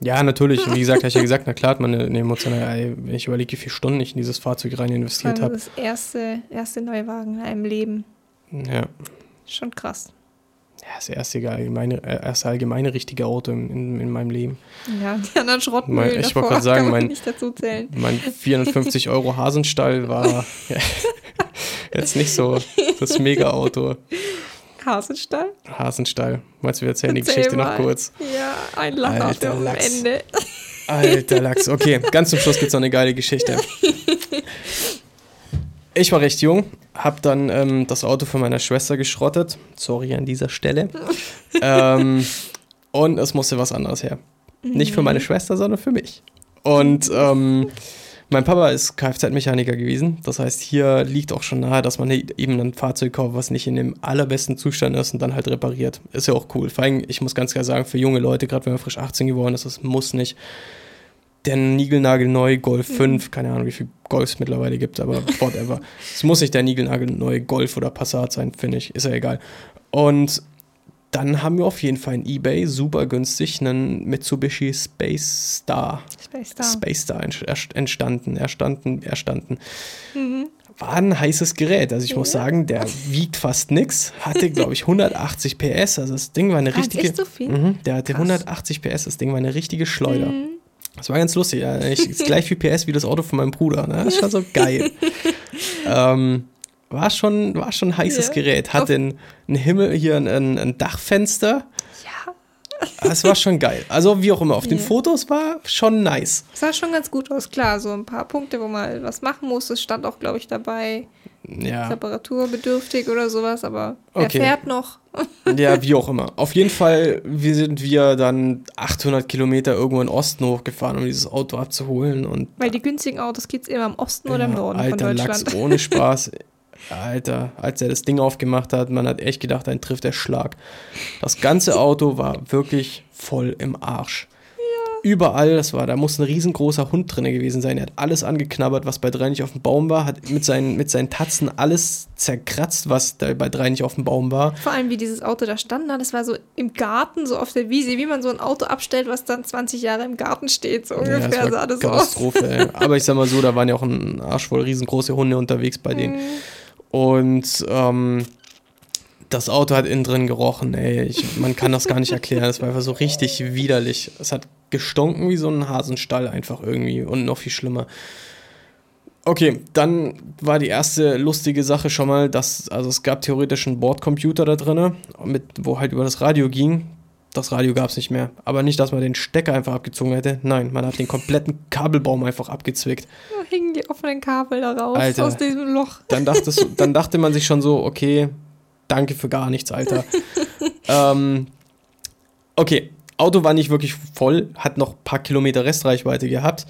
Ja, natürlich. Wie gesagt, habe ich ja gesagt, na klar hat man eine, eine emotionale, wenn ich überlege, wie viele Stunden ich in dieses Fahrzeug rein investiert habe. das erste, erste Neuwagen in einem Leben. Ja. Schon krass. Ja, das erste allgemeine, äh, erste allgemeine richtige Auto in, in, in meinem Leben. Ja, die anderen Schrottmühlen Mein- ich wollte gerade sagen, mein-. Mein 450 Euro Hasenstall war jetzt nicht so das Mega-Auto. Hasenstall? Hasenstall. Meinst du, wir erzählen die Erzähl Geschichte noch mal. kurz? Ja, ein Lacher Alter am. Ende. Alter Lachs. Okay, ganz zum Schluss gibt es noch eine geile Geschichte. ich war recht jung, habe dann ähm, das Auto von meiner Schwester geschrottet. Sorry an dieser Stelle. ähm, und es musste was anderes her. Nicht für meine Schwester, sondern für mich. Und ähm, mein Papa ist Kfz-Mechaniker gewesen. Das heißt, hier liegt auch schon nahe, dass man eben ein Fahrzeug kauft, was nicht in dem allerbesten Zustand ist und dann halt repariert. Ist ja auch cool. Vor allem, ich muss ganz klar sagen, für junge Leute, gerade wenn man frisch 18 geworden ist, das muss nicht der niegelnagelneue Golf 5, keine Ahnung, wie viel Golfs es mittlerweile gibt, aber whatever. es muss nicht der niegelnagelneue Golf oder Passat sein, finde ich. Ist ja egal. Und dann haben wir auf jeden Fall in eBay super günstig einen Mitsubishi Space Star. Space Star. Space Star entstanden, erstanden, erstanden. Mhm. War ein heißes Gerät. Also ich ja. muss sagen, der wiegt fast nichts. Hatte, glaube ich, 180 PS. Also das Ding war eine ah, richtige. Echt so viel? Mhm, der hatte Krass. 180 PS. Das Ding war eine richtige Schleuder. Mhm. Das war ganz lustig. Ja. Ich, ist gleich wie PS wie das Auto von meinem Bruder. Ne? Das ist schon so geil. ähm, war schon, war schon ein heißes ja. Gerät. Hat einen Himmel, hier ein, ein Dachfenster. Ja. Es war schon geil. Also wie auch immer, auf den Fotos war schon nice. Es sah schon ganz gut aus, klar. So ein paar Punkte, wo man was machen muss. Es stand auch, glaube ich, dabei. Ja. Reparaturbedürftig oder sowas, aber er okay. fährt noch. ja, wie auch immer. Auf jeden Fall wir sind wir dann 800 Kilometer irgendwo in Osten hochgefahren, um dieses Auto abzuholen. Und Weil die günstigen Autos gibt es immer im Osten ja, oder im Norden Alter, von Deutschland. Lachs ohne Spaß. Alter, als er das Ding aufgemacht hat, man hat echt gedacht, ein trifft der Schlag. Das ganze Auto war wirklich voll im Arsch. Überall, das war, da muss ein riesengroßer Hund drin gewesen sein. Er hat alles angeknabbert, was bei drei nicht auf dem Baum war, hat mit seinen, mit seinen Tatzen alles zerkratzt, was da bei drei nicht auf dem Baum war. Vor allem, wie dieses Auto da stand, das war so im Garten, so auf der Wiese, wie man so ein Auto abstellt, was dann 20 Jahre im Garten steht, so ungefähr ja, das sah das Katastrophe, aus. Ey. Aber ich sag mal so, da waren ja auch ein Arsch voll riesengroße Hunde unterwegs bei denen. Mhm. Und ähm, das Auto hat innen drin gerochen, ey. Ich, man kann das gar nicht erklären. Es war einfach so richtig widerlich. Es hat gestunken wie so ein Hasenstall einfach irgendwie und noch viel schlimmer. Okay, dann war die erste lustige Sache schon mal, dass, also es gab theoretisch einen Bordcomputer da drin, mit, wo halt über das Radio ging. Das Radio gab es nicht mehr. Aber nicht, dass man den Stecker einfach abgezogen hätte. Nein, man hat den kompletten Kabelbaum einfach abgezwickt. Da hingen die offenen Kabel da raus Alter, aus diesem Loch. Dann, dachtest, dann dachte man sich schon so, okay, danke für gar nichts, Alter. ähm, okay, Auto war nicht wirklich voll, hat noch ein paar Kilometer Restreichweite gehabt.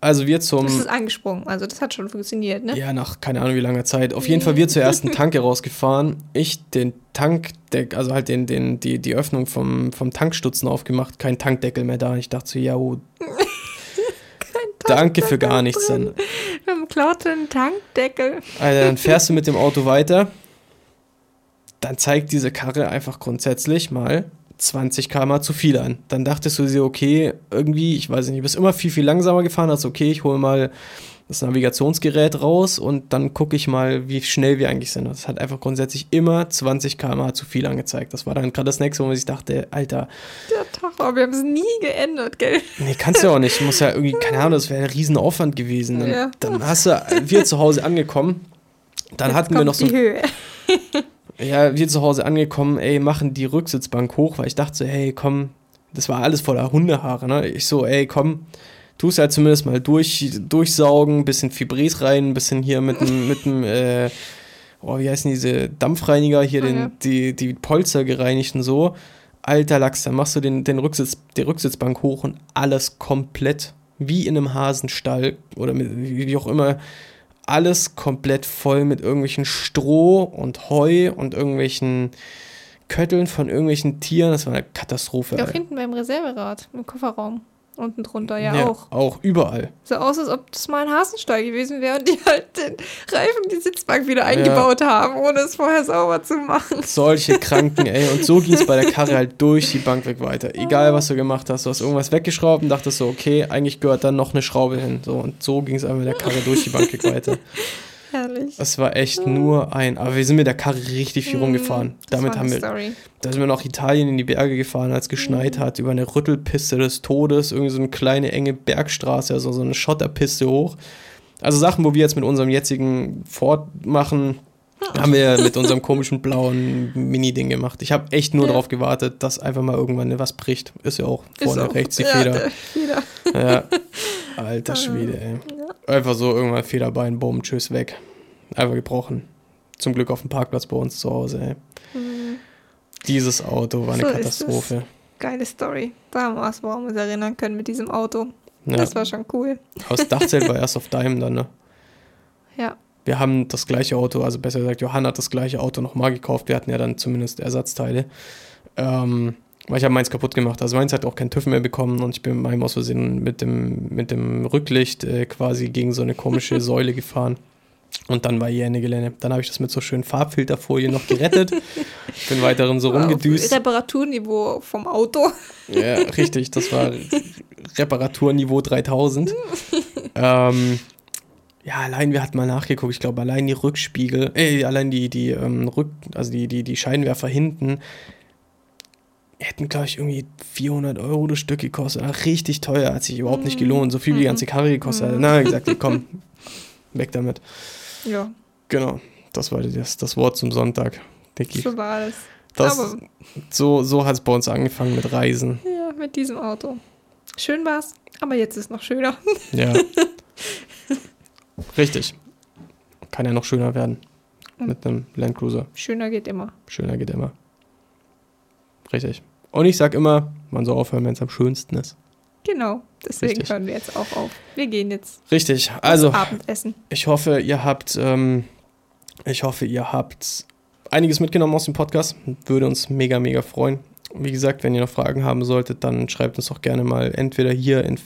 Also wir zum. Das ist angesprungen, also das hat schon funktioniert, ne? Ja, nach keine Ahnung wie langer Zeit. Auf jeden Fall wir zur ersten Tanke rausgefahren. Ich den Tankdeckel, also halt den, den, die, die Öffnung vom, vom Tankstutzen aufgemacht, kein Tankdeckel mehr da. Ich dachte so, ja, oh, Danke für gar nichts dann. Wir haben klaut den Tankdeckel. Also dann fährst du mit dem Auto weiter. Dann zeigt diese Karre einfach grundsätzlich mal 20 km zu viel an. Dann dachtest du dir, okay, irgendwie, ich weiß nicht, du bist immer viel, viel langsamer gefahren, hast okay, ich hole mal das Navigationsgerät raus und dann gucke ich mal, wie schnell wir eigentlich sind. Das hat einfach grundsätzlich immer 20 km zu viel angezeigt. Das war dann gerade das nächste, wo man sich dachte, Alter. Der Tacho, wir haben es nie geändert, gell? Nee, kannst du ja auch nicht. Muss ja irgendwie, keine Ahnung, das wäre ein Riesenaufwand gewesen. Dann, ja. dann hast du, wir zu Hause angekommen, dann Jetzt hatten wir noch so. Ja, wir zu Hause angekommen, ey, machen die Rücksitzbank hoch, weil ich dachte so, hey, komm, das war alles voller Hundehaare, ne? Ich so, ey, komm, tust halt zumindest mal durch, durchsaugen, bisschen Fibres rein, bisschen hier mit dem, mit dem, äh, oh, wie heißen diese Dampfreiniger, hier okay. den, die, die Polster gereinigt und so. Alter Lachs, dann machst du den, den Rücksitz, die Rücksitzbank hoch und alles komplett wie in einem Hasenstall oder mit, wie auch immer alles komplett voll mit irgendwelchen Stroh und Heu und irgendwelchen Kötteln von irgendwelchen Tieren. Das war eine Katastrophe. Auch hinten beim Reserverad im Kofferraum. Unten drunter ja, ja, auch. Auch überall. So aus, als ob das mal ein Hasenstall gewesen wäre und die halt den Reifen, die Sitzbank wieder eingebaut ja. haben, ohne es vorher sauber zu machen. Solche Kranken, ey. Und so ging es bei der Karre halt durch die Bank weg weiter. Egal, was du gemacht hast. Du hast irgendwas weggeschraubt und dachtest so, okay, eigentlich gehört dann noch eine Schraube hin. So, und so ging es einfach mit der Karre durch die Bank weg weiter. Herrlich. Es war echt nur ein. Aber wir sind mit der Karre richtig viel mm, rumgefahren. Damit haben wir. Story. Da sind wir nach Italien in die Berge gefahren, als es geschneit mm. hat, über eine Rüttelpiste des Todes, irgendwie so eine kleine enge Bergstraße, also so eine Schotterpiste hoch. Also Sachen, wo wir jetzt mit unserem jetzigen Ford machen, haben wir mit unserem komischen blauen Mini-Ding gemacht. Ich habe echt nur ja. darauf gewartet, dass einfach mal irgendwann was bricht. Ist ja auch vorne auch. rechts die ja, Feder. Feder. Ja. Alter Schwede, ey. Ja. Einfach so irgendwann Federbein, bumm, tschüss, weg. einfach gebrochen. Zum Glück auf dem Parkplatz bei uns zu Hause. Ey. Hm, Dieses Auto war eine So Katastrophe. geile Story. Da haben wir woran wir uns erinnern können mit diesem Auto. Das war schon cool. aber das Dachzelt war erst auf Daim dann, ne? Ja. Wir haben das gleiche Auto, also besser gesagt, Johann hat das gleiche Auto nochmal gekauft. Wir hatten ja dann zumindest Ersatzteile. Ähm, weil ich habe meins kaputt gemacht. Also meins hat auch keinen TÜV mehr bekommen und ich bin mit meinem aus Versehen mit dem, mit dem Rücklicht äh, quasi gegen so eine komische Säule gefahren. Und dann war hier eine Gelände. Dann habe ich das mit so schönen Farbfilterfolie noch gerettet. bin weiterhin so rumgedüst. Reparaturniveau vom Auto. Ja, richtig, das war Reparaturniveau 3000. ähm, ja, allein, wir hatten mal nachgeguckt, ich glaube, allein die Rückspiegel, äh, allein die, die, ähm, Rück, also die, die, die Scheinwerfer hinten hätten, glaube ich, irgendwie 400 Euro das Stück gekostet. Ach, richtig teuer, hat sich überhaupt nicht gelohnt. So viel wie die ganze Karre gekostet hat. Na, gesagt, komm, weg damit. Ja, Genau, das war das, das Wort zum Sonntag, Dicky. so war es. Das, Aber- so so hat es bei uns angefangen mit Reisen. Ja, mit diesem Auto. Schön war's, aber jetzt ist noch schöner. Ja. Richtig. Kann ja noch schöner werden. Mit einem Landcruiser. Schöner geht immer. Schöner geht immer. Richtig. Und ich sag immer, man soll aufhören, wenn es am schönsten ist. Genau, deswegen Richtig. hören wir jetzt auch auf. Wir gehen jetzt Richtig. Also, Abendessen. ich hoffe, ihr habt, ähm, ich hoffe, ihr habt einiges mitgenommen aus dem Podcast. Würde uns mega, mega freuen. Wie gesagt, wenn ihr noch Fragen haben solltet, dann schreibt uns doch gerne mal entweder hier in,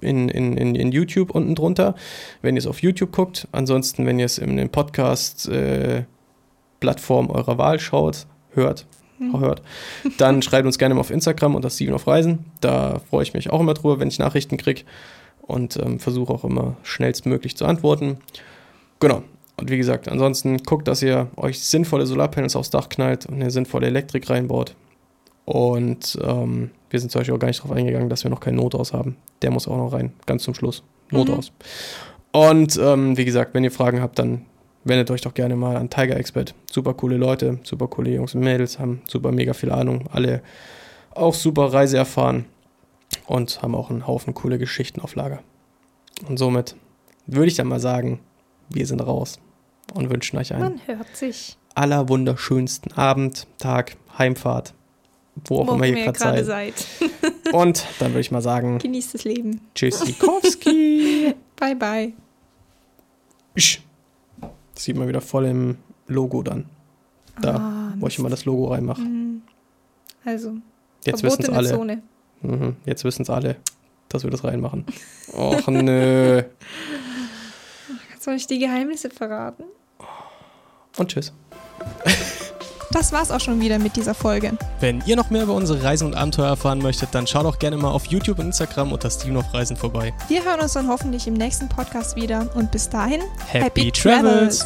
in, in, in, in YouTube unten drunter, wenn ihr es auf YouTube guckt. Ansonsten, wenn ihr es in den Podcast-Plattform eurer Wahl schaut, hört, auch hört, dann schreibt uns gerne mal auf Instagram unter Steven auf Reisen. Da freue ich mich auch immer drüber, wenn ich Nachrichten kriege und ähm, versuche auch immer schnellstmöglich zu antworten. Genau. Und wie gesagt, ansonsten guckt, dass ihr euch sinnvolle Solarpanels aufs Dach knallt und eine sinnvolle Elektrik reinbaut. Und ähm, wir sind zum Beispiel auch gar nicht darauf eingegangen, dass wir noch keinen Notaus haben. Der muss auch noch rein, ganz zum Schluss. Notaus. Und ähm, wie gesagt, wenn ihr Fragen habt, dann wendet euch doch gerne mal an Tiger Expert. Super coole Leute, super coole Jungs und Mädels, haben super mega viel Ahnung. Alle auch super Reise erfahren und haben auch einen Haufen coole Geschichten auf Lager. Und somit würde ich dann mal sagen, wir sind raus und wünschen euch einen Man hört sich. allerwunderschönsten Abend, Tag, Heimfahrt, wo auch Wo immer ihr gerade seid. seid. Und dann würde ich mal sagen, Genießt das Leben. Tschüssikowski. Bye, bye. Isch. Das sieht man wieder voll im Logo dann. Da, Ah, wo ich immer das Logo reinmache. Mhm. Also, Jetzt wissen es alle. Zone. Mhm, jetzt wissen es alle, dass wir das reinmachen. Och nö. Soll ich die Geheimnisse verraten? Und tschüss. Das war's auch schon wieder mit dieser Folge. Wenn ihr noch mehr über unsere Reisen und Abenteuer erfahren möchtet, dann schaut auch gerne mal auf YouTube und Instagram unter Steven auf Reisen vorbei. Wir hören uns dann hoffentlich im nächsten Podcast wieder und bis dahin Happy Travels.